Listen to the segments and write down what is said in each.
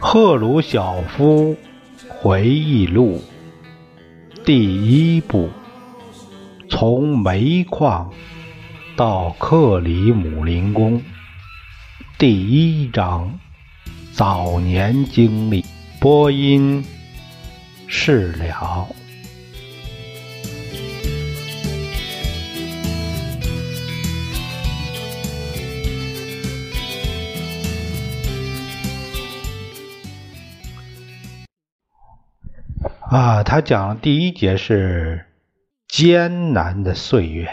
赫鲁晓夫回忆录第一部：从煤矿到克里姆林宫。第一章：早年经历。播音：事了。啊，他讲的第一节是艰难的岁月，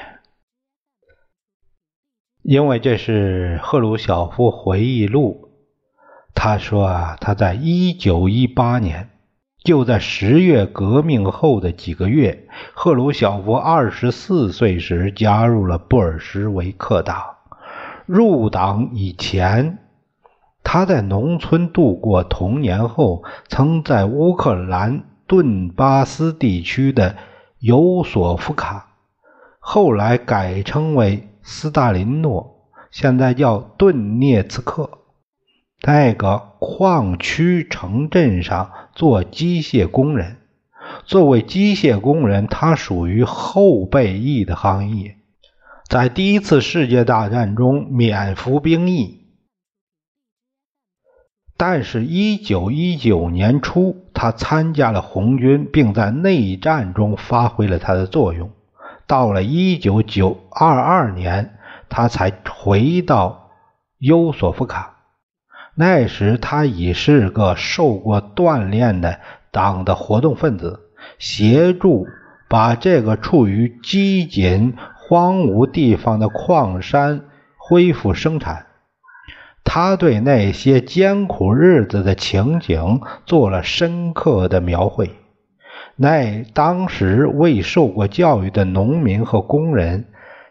因为这是赫鲁晓夫回忆录。他说啊，他在一九一八年，就在十月革命后的几个月，赫鲁晓夫二十四岁时加入了布尔什维克党。入党以前，他在农村度过童年后，曾在乌克兰。顿巴斯地区的尤索夫卡，后来改称为斯大林诺，现在叫顿涅茨克。那个矿区城镇上做机械工人。作为机械工人，他属于后备役的行业，在第一次世界大战中免服兵役。但是，一九一九年初，他参加了红军，并在内战中发挥了他的作用。到了一九九二二年，他才回到优索夫卡。那时，他已是个受过锻炼的党的活动分子，协助把这个处于饥馑荒芜地方的矿山恢复生产。他对那些艰苦日子的情景做了深刻的描绘。那当时未受过教育的农民和工人，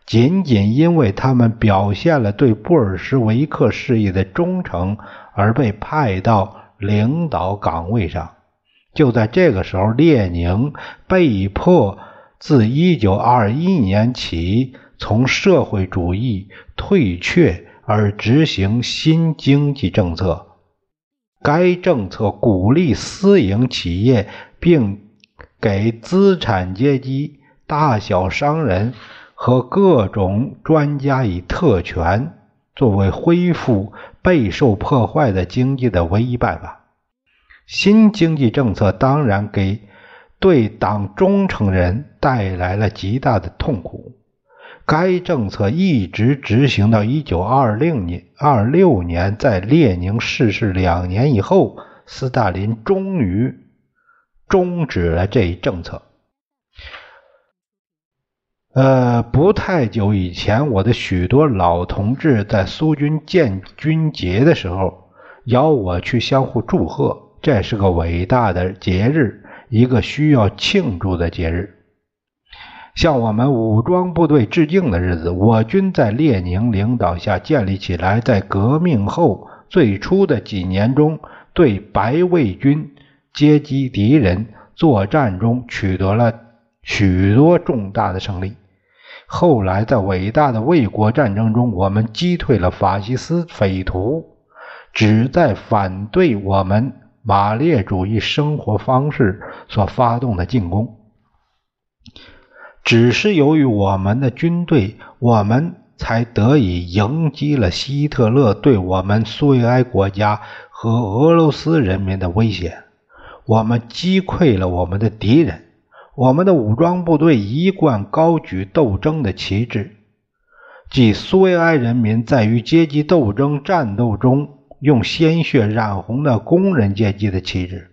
仅仅因为他们表现了对布尔什维克事业的忠诚，而被派到领导岗位上。就在这个时候，列宁被迫自1921年起从社会主义退却。而执行新经济政策，该政策鼓励私营企业，并给资产阶级、大小商人和各种专家以特权，作为恢复备受破坏的经济的唯一办法。新经济政策当然给对党忠诚人带来了极大的痛苦。该政策一直执行到一九二六年。二六年，在列宁逝世两年以后，斯大林终于终止了这一政策。呃，不太久以前，我的许多老同志在苏军建军节的时候邀我去相互祝贺，这是个伟大的节日，一个需要庆祝的节日。向我们武装部队致敬的日子，我军在列宁领导下建立起来，在革命后最初的几年中，对白卫军阶级敌人作战中取得了许多重大的胜利。后来，在伟大的卫国战争中，我们击退了法西斯匪徒旨在反对我们马列主义生活方式所发动的进攻。只是由于我们的军队，我们才得以迎击了希特勒对我们苏维埃国家和俄罗斯人民的威胁。我们击溃了我们的敌人。我们的武装部队一贯高举斗争的旗帜，即苏维埃人民在与阶级斗争战斗中用鲜血染红的工人阶级的旗帜。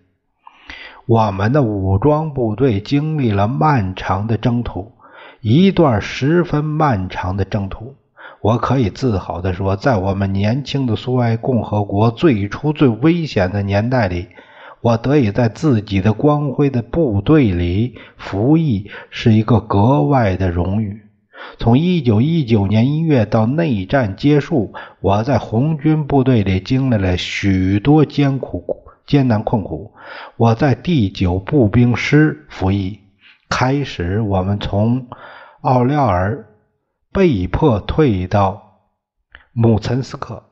我们的武装部队经历了漫长的征途，一段十分漫长的征途。我可以自豪地说，在我们年轻的苏维埃共和国最初最危险的年代里，我得以在自己的光辉的部队里服役，是一个格外的荣誉。从一九一九年一月到内战结束，我在红军部队里经历了许多艰苦、艰难困苦。我在第九步兵师服役。开始，我们从奥廖尔被迫退到姆岑斯克。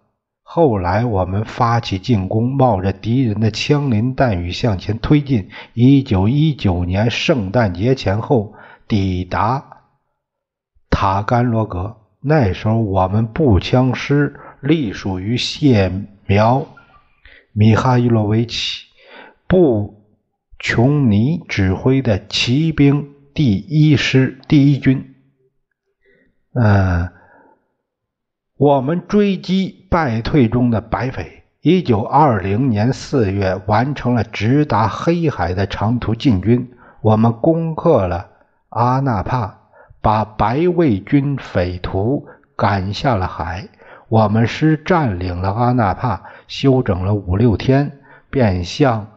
后来，我们发起进攻，冒着敌人的枪林弹雨向前推进。一九一九年圣诞节前后，抵达塔甘罗格。那时候，我们步枪师隶属于谢苗米哈伊洛维奇·布琼尼指挥的骑兵第一师第一军。嗯。我们追击败退中的白匪。一九二零年四月，完成了直达黑海的长途进军。我们攻克了阿纳帕，把白卫军匪徒赶下了海。我们师占领了阿纳帕，休整了五六天，便向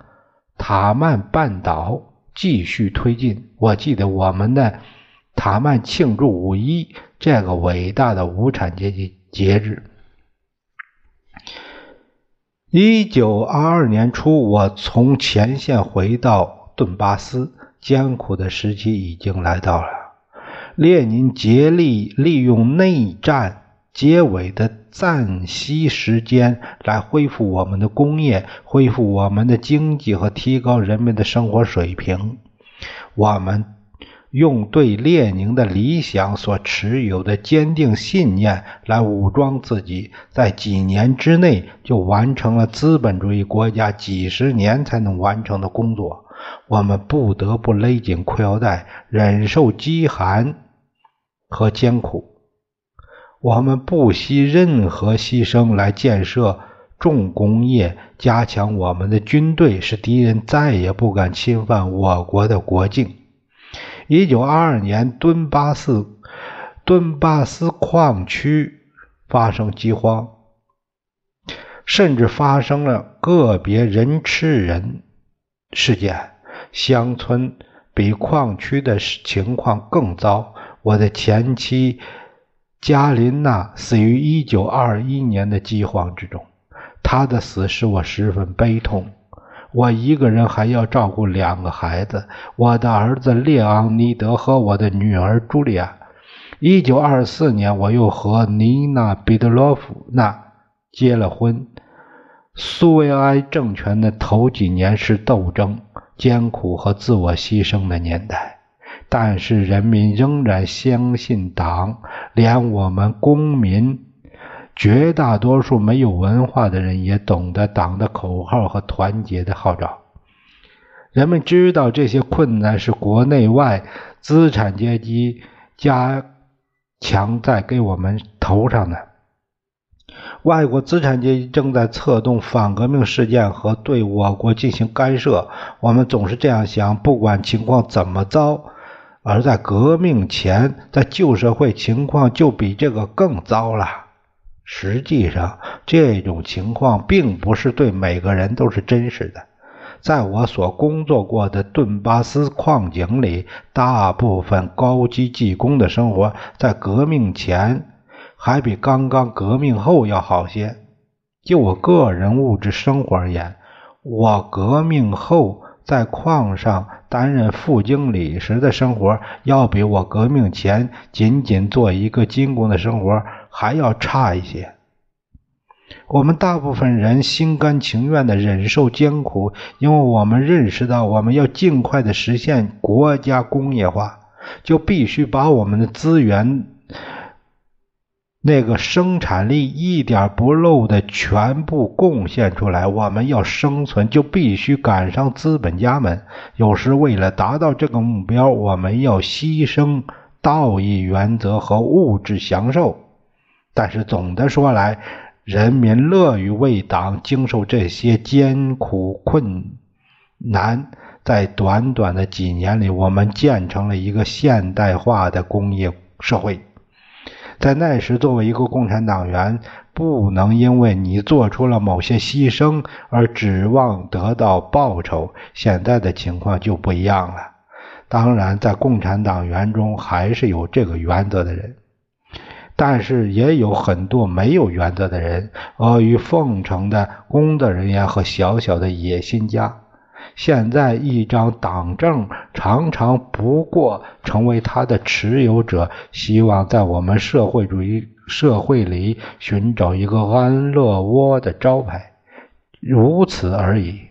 塔曼半岛继续推进。我记得我们的塔曼庆祝五一这个伟大的无产阶级。节日。一九二二年初，我从前线回到顿巴斯，艰苦的时期已经来到了。列宁竭力利用内战结尾的暂息时间来恢复我们的工业，恢复我们的经济和提高人们的生活水平。我们。用对列宁的理想所持有的坚定信念来武装自己，在几年之内就完成了资本主义国家几十年才能完成的工作。我们不得不勒紧裤腰带，忍受饥寒和艰苦。我们不惜任何牺牲来建设重工业，加强我们的军队，使敌人再也不敢侵犯我国的国境。一九二二年，敦巴斯敦巴斯矿区发生饥荒，甚至发生了个别人吃人事件。乡村比矿区的情况更糟。我的前妻加琳娜死于一九二一年的饥荒之中，她的死使我十分悲痛。我一个人还要照顾两个孩子，我的儿子列昂尼德和我的女儿茱莉亚。一九二四年，我又和尼娜·彼得罗夫娜结了婚。苏维埃政权的头几年是斗争、艰苦和自我牺牲的年代，但是人民仍然相信党，连我们公民。绝大多数没有文化的人也懂得党的口号和团结的号召。人们知道这些困难是国内外资产阶级加强在给我们头上的。外国资产阶级正在策动反革命事件和对我国进行干涉。我们总是这样想：不管情况怎么糟，而在革命前，在旧社会情况就比这个更糟了。实际上，这种情况并不是对每个人都是真实的。在我所工作过的顿巴斯矿井里，大部分高级技工的生活在革命前还比刚刚革命后要好些。就我个人物质生活而言，我革命后在矿上担任副经理时的生活，要比我革命前仅仅做一个金工的生活。还要差一些。我们大部分人心甘情愿地忍受艰苦，因为我们认识到，我们要尽快地实现国家工业化，就必须把我们的资源，那个生产力一点不漏的全部贡献出来。我们要生存，就必须赶上资本家们。有时，为了达到这个目标，我们要牺牲道义原则和物质享受。但是总的说来，人民乐于为党经受这些艰苦困难。在短短的几年里，我们建成了一个现代化的工业社会。在那时，作为一个共产党员，不能因为你做出了某些牺牲而指望得到报酬。现在的情况就不一样了。当然，在共产党员中还是有这个原则的人，但是也有很多没有原则的人，阿谀奉承的工作人员和小小的野心家。现在一张党证常常不过成为他的持有者希望在我们社会主义社会里寻找一个安乐窝的招牌，如此而已。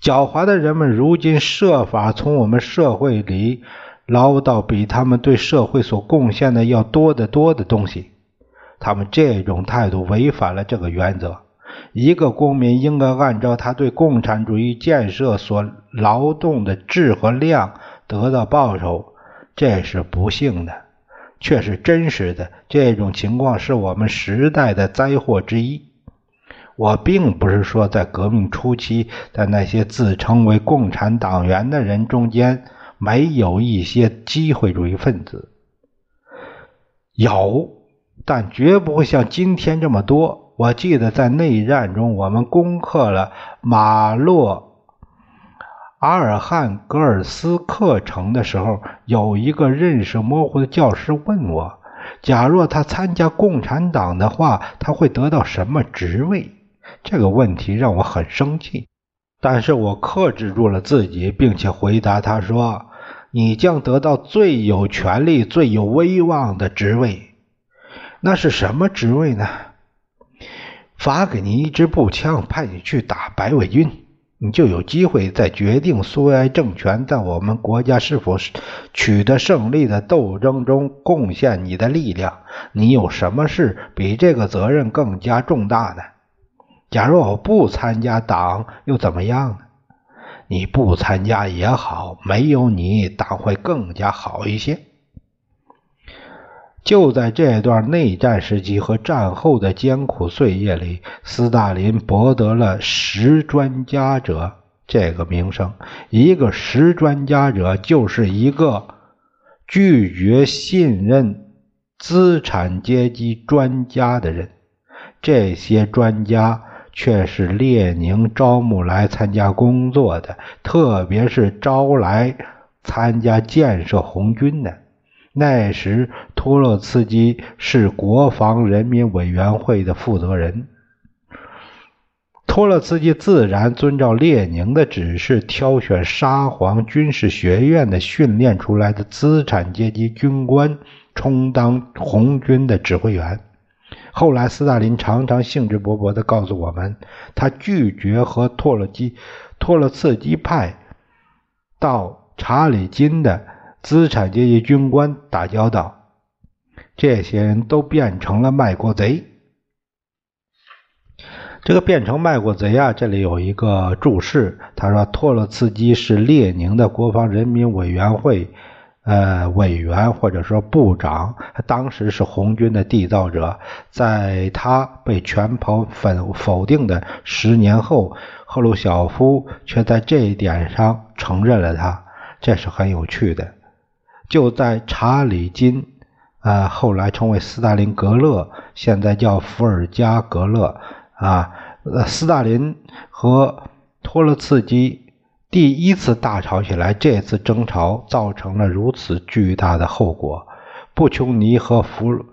狡猾的人们如今设法从我们社会里捞到比他们对社会所贡献的要多得多的东西，他们这种态度违反了这个原则。一个公民应该按照他对共产主义建设所劳动的质和量得到报酬，这是不幸的，却是真实的。这种情况是我们时代的灾祸之一。我并不是说在革命初期，在那些自称为共产党员的人中间没有一些机会主义分子，有，但绝不会像今天这么多。我记得在内战中，我们攻克了马洛阿尔汉格尔斯克城的时候，有一个认识模糊的教师问我：假若他参加共产党的话，他会得到什么职位？这个问题让我很生气，但是我克制住了自己，并且回答他说：“你将得到最有权力、最有威望的职位。那是什么职位呢？”发给你一支步枪，派你去打白卫军，你就有机会在决定苏维埃政权在我们国家是否取得胜利的斗争中贡献你的力量。你有什么事比这个责任更加重大呢？假如我不参加党，又怎么样呢？你不参加也好，没有你，党会更加好一些。就在这段内战时期和战后的艰苦岁月里，斯大林博得了“实专家者”这个名声。一个实专家者就是一个拒绝信任资产阶级专家的人。这些专家却是列宁招募来参加工作的，特别是招来参加建设红军的。那时，托洛茨基是国防人民委员会的负责人。托洛茨基自然遵照列宁的指示，挑选沙皇军事学院的训练出来的资产阶级军官充当红军的指挥员。后来，斯大林常常兴致勃勃地告诉我们，他拒绝和托洛基、托洛茨基派到查理金的。资产阶级军官打交道，这些人都变成了卖国贼。这个变成卖国贼啊，这里有一个注释，他说托洛茨基是列宁的国防人民委员会呃委员或者说部长，当时是红军的缔造者，在他被全盘否否定的十年后，赫鲁晓夫却在这一点上承认了他，这是很有趣的。就在查理金，啊，后来称为斯大林格勒，现在叫伏尔加格勒，啊，呃，斯大林和托洛茨基第一次大吵起来，这次争吵造成了如此巨大的后果。布琼尼和弗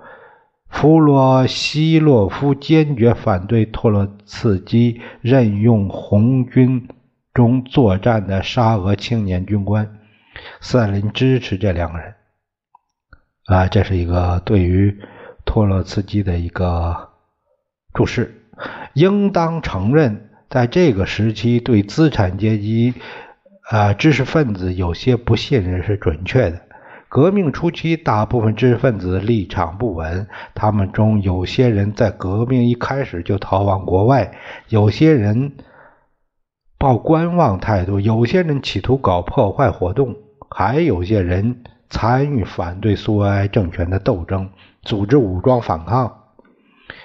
弗罗西洛夫坚决反对托洛茨基任用红军中作战的沙俄青年军官。斯大林支持这两个人，啊，这是一个对于托洛茨基的一个注释。应当承认，在这个时期，对资产阶级啊知识分子有些不信任是准确的。革命初期，大部分知识分子立场不稳，他们中有些人在革命一开始就逃往国外，有些人抱观望态度，有些人企图搞破坏活动。还有些人参与反对苏维埃政权的斗争，组织武装反抗，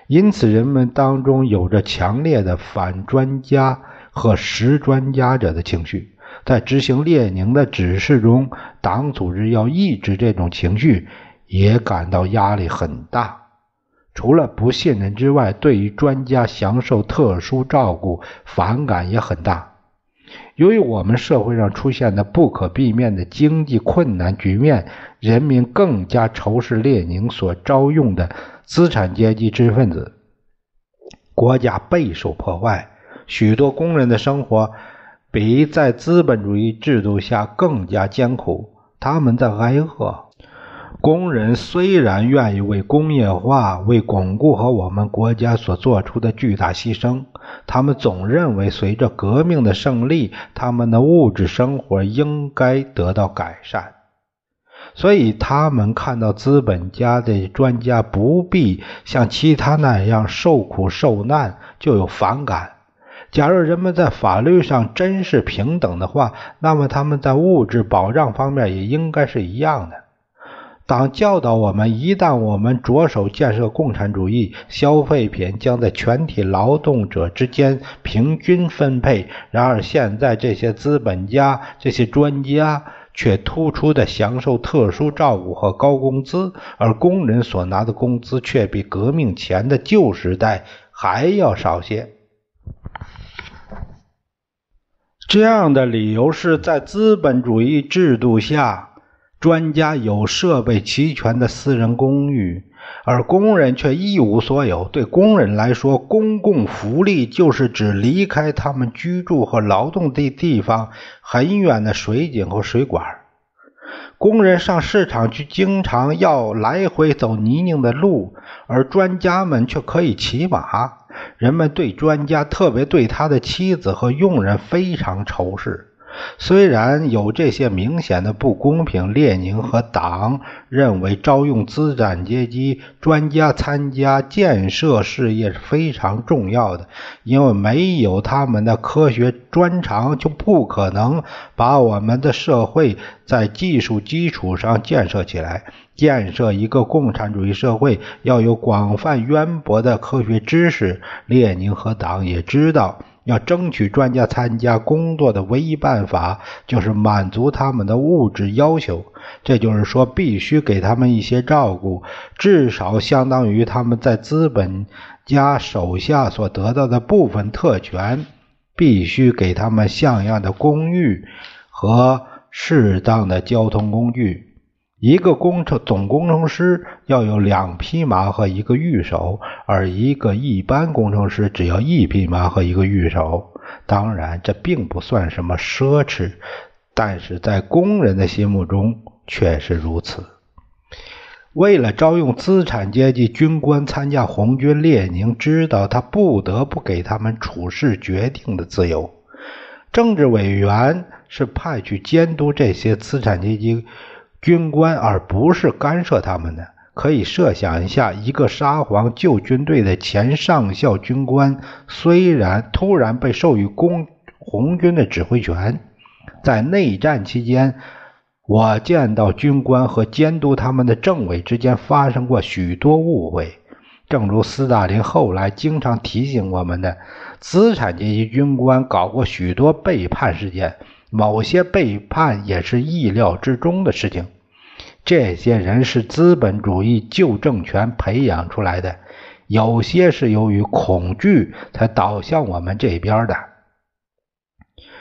因此人们当中有着强烈的反专家和实专家者的情绪。在执行列宁的指示中，党组织要抑制这种情绪，也感到压力很大。除了不信任之外，对于专家享受特殊照顾反感也很大。由于我们社会上出现的不可避免的经济困难局面，人民更加仇视列宁所招用的资产阶级知识分子，国家备受破坏，许多工人的生活比在资本主义制度下更加艰苦，他们在挨饿。工人虽然愿意为工业化、为巩固和我们国家所做出的巨大牺牲，他们总认为随着革命的胜利，他们的物质生活应该得到改善。所以，他们看到资本家的专家不必像其他那样受苦受难，就有反感。假如人们在法律上真是平等的话，那么他们在物质保障方面也应该是一样的。党教导我们，一旦我们着手建设共产主义，消费品将在全体劳动者之间平均分配。然而，现在这些资本家、这些专家却突出的享受特殊照顾和高工资，而工人所拿的工资却比革命前的旧时代还要少些。这样的理由是在资本主义制度下。专家有设备齐全的私人公寓，而工人却一无所有。对工人来说，公共福利就是指离开他们居住和劳动的地方很远的水井和水管。工人上市场去，经常要来回走泥泞的路，而专家们却可以骑马。人们对专家，特别对他的妻子和佣人非常仇视。虽然有这些明显的不公平，列宁和党认为招用资产阶级专家参加建设事业是非常重要的，因为没有他们的科学专长，就不可能把我们的社会在技术基础上建设起来。建设一个共产主义社会要有广泛渊博的科学知识，列宁和党也知道。要争取专家参加工作的唯一办法，就是满足他们的物质要求。这就是说，必须给他们一些照顾，至少相当于他们在资本家手下所得到的部分特权。必须给他们像样的公寓和适当的交通工具。一个工程总工程师要有两匹马和一个御手，而一个一般工程师只要一匹马和一个御手。当然，这并不算什么奢侈，但是在工人的心目中却是如此。为了招用资产阶级军官参加红军，列宁知道他不得不给他们处事决定的自由。政治委员是派去监督这些资产阶级。军官，而不是干涉他们的。可以设想一下，一个沙皇旧军队的前上校军官，虽然突然被授予公红军的指挥权，在内战期间，我见到军官和监督他们的政委之间发生过许多误会。正如斯大林后来经常提醒我们的，资产阶级军官搞过许多背叛事件。某些背叛也是意料之中的事情。这些人是资本主义旧政权培养出来的，有些是由于恐惧才倒向我们这边的，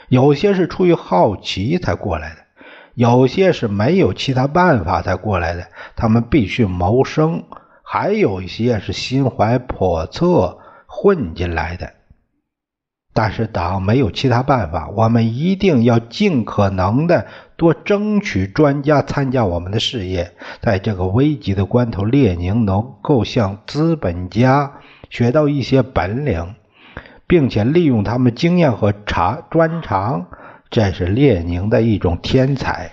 有些是出于好奇才过来的，有些是没有其他办法才过来的，他们必须谋生；还有一些是心怀叵测混进来的。但是党没有其他办法，我们一定要尽可能的多争取专家参加我们的事业。在这个危急的关头，列宁能够向资本家学到一些本领，并且利用他们经验和长专长，这是列宁的一种天才。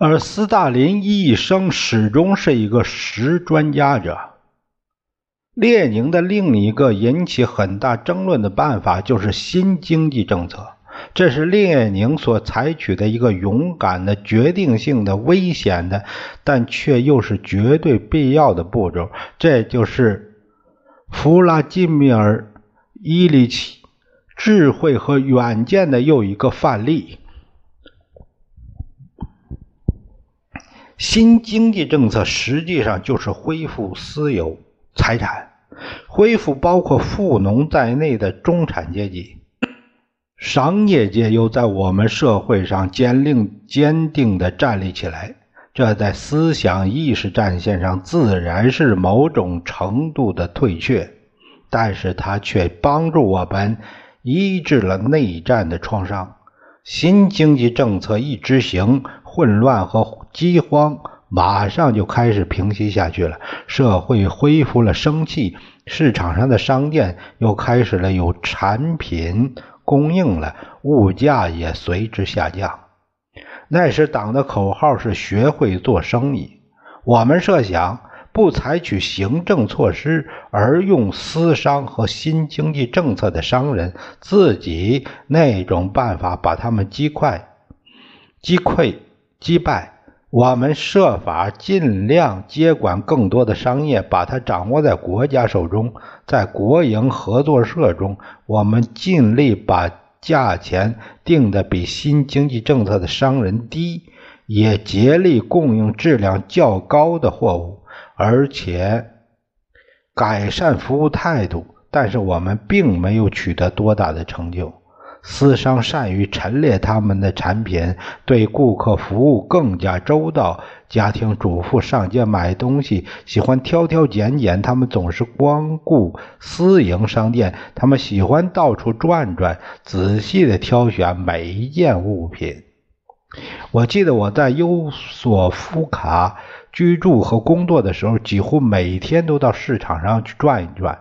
而斯大林一生始终是一个实专家者。列宁的另一个引起很大争论的办法就是新经济政策，这是列宁所采取的一个勇敢的、决定性的、危险的，但却又是绝对必要的步骤。这就是弗拉基米尔·伊里奇智慧和远见的又一个范例。新经济政策实际上就是恢复私有。财产恢复包括富农在内的中产阶级。商业界又在我们社会上坚定坚定地站立起来，这在思想意识战线上自然是某种程度的退却，但是它却帮助我们医治了内战的创伤。新经济政策一执行，混乱和饥荒马上就开始平息下去了，社会恢复了生气，市场上的商店又开始了有产品。供应了，物价也随之下降。那时党的口号是“学会做生意”。我们设想，不采取行政措施，而用私商和新经济政策的商人自己那种办法把他们击溃、击溃、击败。我们设法尽量接管更多的商业，把它掌握在国家手中。在国营合作社中，我们尽力把价钱定得比新经济政策的商人低，也竭力供应质量较高的货物，而且改善服务态度。但是我们并没有取得多大的成就。私商善于陈列他们的产品，对顾客服务更加周到。家庭主妇上街买东西喜欢挑挑拣拣，他们总是光顾私营商店，他们喜欢到处转转，仔细的挑选每一件物品。我记得我在优索夫卡居住和工作的时候，几乎每天都到市场上去转一转。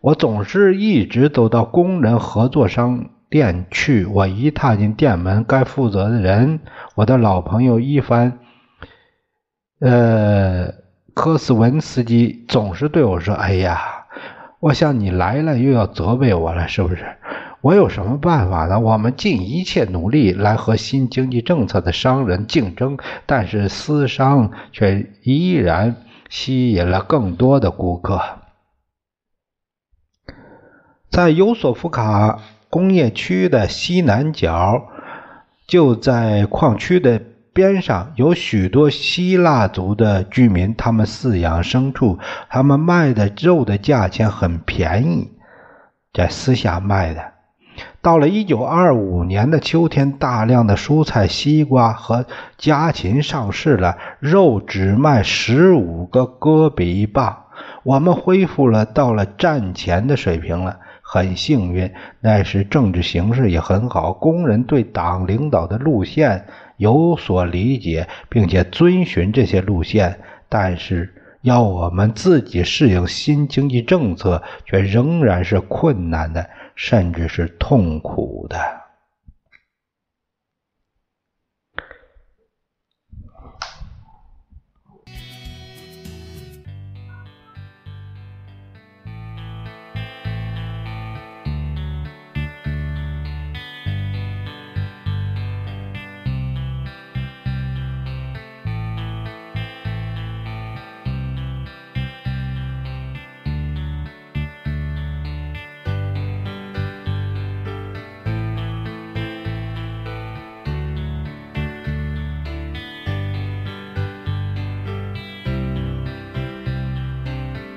我总是一直走到工人合作商。店去，我一踏进店门，该负责的人，我的老朋友伊凡，呃，科斯文斯基总是对我说：“哎呀，我想你来了又要责备我了，是不是？我有什么办法呢？我们尽一切努力来和新经济政策的商人竞争，但是私商却依然吸引了更多的顾客，在尤索夫卡。”工业区的西南角，就在矿区的边上，有许多希腊族的居民，他们饲养牲畜，他们卖的肉的价钱很便宜，在私下卖的。到了一九二五年的秋天，大量的蔬菜、西瓜和家禽上市了，肉只卖十五个戈比一磅。我们恢复了到了战前的水平了。很幸运，那时政治形势也很好，工人对党领导的路线有所理解，并且遵循这些路线。但是要我们自己适应新经济政策，却仍然是困难的，甚至是痛苦的。